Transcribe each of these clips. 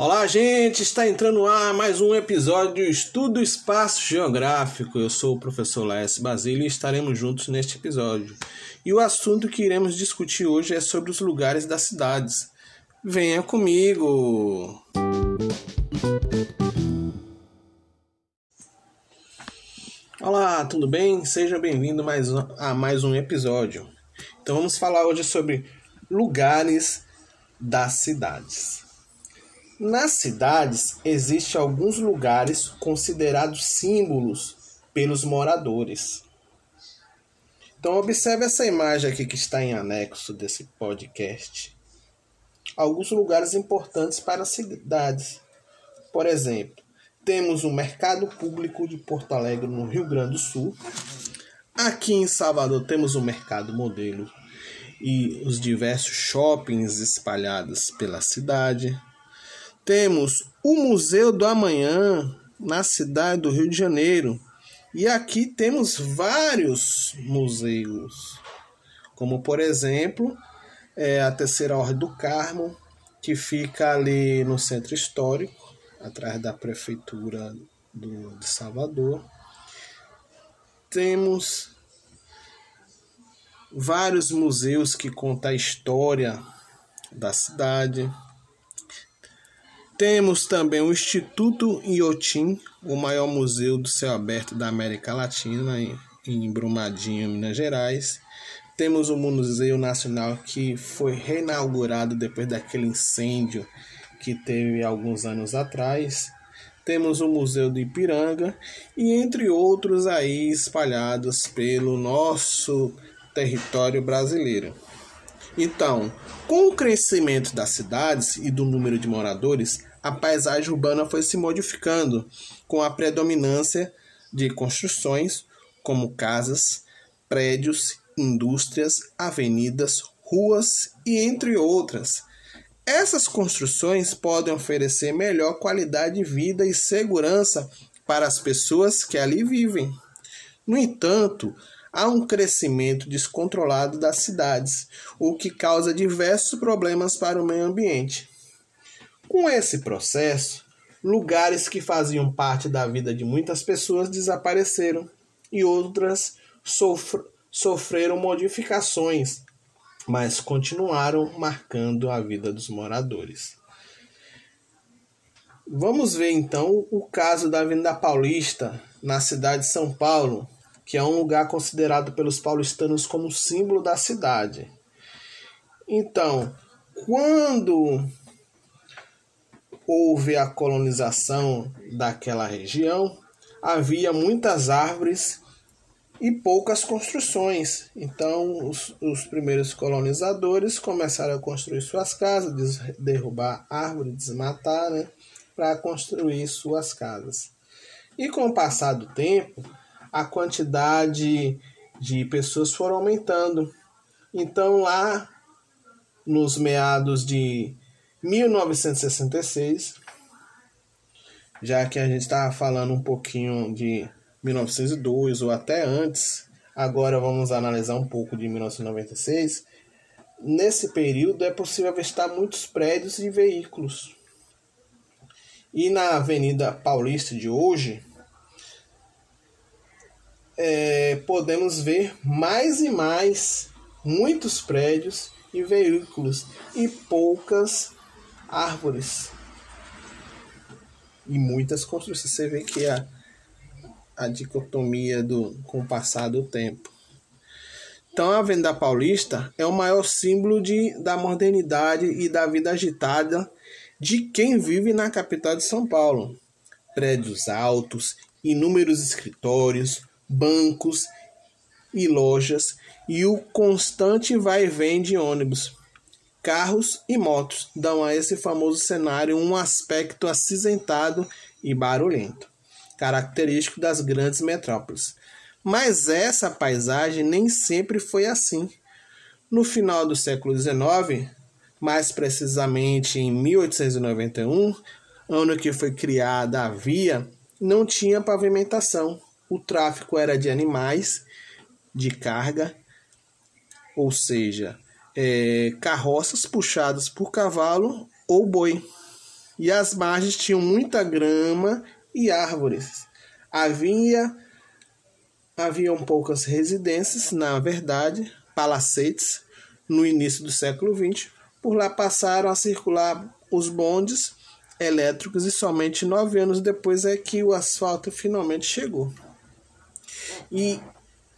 Olá, gente! Está entrando no ar mais um episódio do Estudo Espaço Geográfico. Eu sou o professor Laércio Basílio e estaremos juntos neste episódio. E o assunto que iremos discutir hoje é sobre os lugares das cidades. Venha comigo! Olá, tudo bem? Seja bem-vindo mais a mais um episódio. Então vamos falar hoje sobre lugares das cidades. Nas cidades existem alguns lugares considerados símbolos pelos moradores. Então observe essa imagem aqui que está em anexo desse podcast. Alguns lugares importantes para as cidades. Por exemplo, temos o Mercado Público de Porto Alegre, no Rio Grande do Sul. Aqui em Salvador temos o Mercado Modelo e os diversos shoppings espalhados pela cidade. Temos o Museu do Amanhã, na cidade do Rio de Janeiro. E aqui temos vários museus, como por exemplo é a Terceira Ordem do Carmo, que fica ali no centro histórico, atrás da prefeitura do, de Salvador. Temos vários museus que contam a história da cidade. Temos também o Instituto Iotim, o maior museu do céu aberto da América Latina, em Brumadinho, Minas Gerais. Temos o Museu Nacional que foi reinaugurado depois daquele incêndio que teve alguns anos atrás. Temos o Museu do Ipiranga e entre outros aí espalhados pelo nosso território brasileiro. Então, com o crescimento das cidades e do número de moradores, a paisagem urbana foi se modificando com a predominância de construções como casas, prédios, indústrias, avenidas, ruas e entre outras. Essas construções podem oferecer melhor qualidade de vida e segurança para as pessoas que ali vivem. No entanto, há um crescimento descontrolado das cidades, o que causa diversos problemas para o meio ambiente. Com esse processo, lugares que faziam parte da vida de muitas pessoas desapareceram e outras sofr sofreram modificações, mas continuaram marcando a vida dos moradores. Vamos ver então o caso da Avenida Paulista, na cidade de São Paulo, que é um lugar considerado pelos paulistanos como símbolo da cidade. Então, quando houve a colonização daquela região, havia muitas árvores e poucas construções. Então, os, os primeiros colonizadores começaram a construir suas casas, derrubar árvores, desmatar, né, para construir suas casas. E com o passar do tempo, a quantidade de pessoas foram aumentando. Então, lá nos meados de 1966, já que a gente estava falando um pouquinho de 1902 ou até antes, agora vamos analisar um pouco de 1996. Nesse período é possível avistar muitos prédios e veículos. E na Avenida Paulista de hoje, é, podemos ver mais e mais muitos prédios e veículos e poucas árvores e muitas construções. Você vê que a, a dicotomia do, com o passar do tempo. Então, a Avenida Paulista é o maior símbolo de, da modernidade e da vida agitada de quem vive na capital de São Paulo. Prédios altos, inúmeros escritórios, bancos e lojas e o constante vai e vem de ônibus carros e motos dão a esse famoso cenário um aspecto acinzentado e barulhento, característico das grandes metrópoles. Mas essa paisagem nem sempre foi assim. No final do século XIX, mais precisamente em 1891, ano que foi criada a via, não tinha pavimentação. o tráfico era de animais de carga, ou seja, é, carroças puxadas por cavalo ou boi. E as margens tinham muita grama e árvores. Havia haviam poucas residências, na verdade, palacetes, no início do século XX. Por lá passaram a circular os bondes elétricos e somente nove anos depois é que o asfalto finalmente chegou. E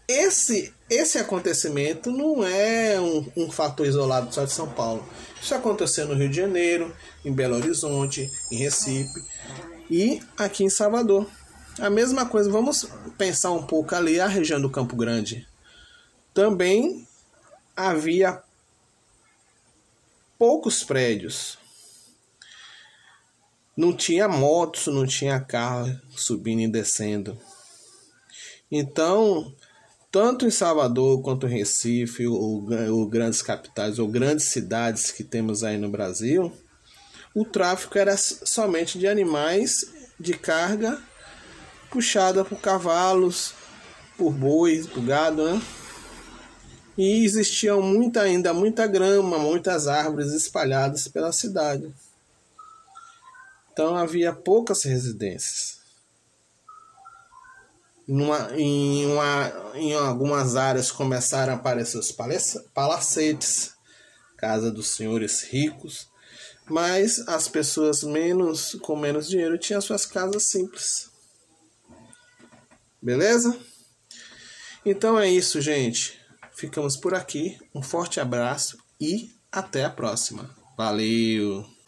esse, esse acontecimento não é um, um fator isolado só de São Paulo. Isso aconteceu no Rio de Janeiro, em Belo Horizonte, em Recife e aqui em Salvador. A mesma coisa, vamos pensar um pouco ali a região do Campo Grande. Também havia poucos prédios. Não tinha motos, não tinha carro subindo e descendo. Então, tanto em Salvador quanto em Recife, ou, ou grandes capitais, ou grandes cidades que temos aí no Brasil, o tráfico era somente de animais de carga puxada por cavalos, por bois, por gado, né? E existiam muita ainda muita grama, muitas árvores espalhadas pela cidade. Então havia poucas residências. Numa, em, uma, em algumas áreas começaram a aparecer os palacetes, casa dos senhores ricos, mas as pessoas menos com menos dinheiro tinham suas casas simples. Beleza? Então é isso, gente. Ficamos por aqui. Um forte abraço e até a próxima. Valeu!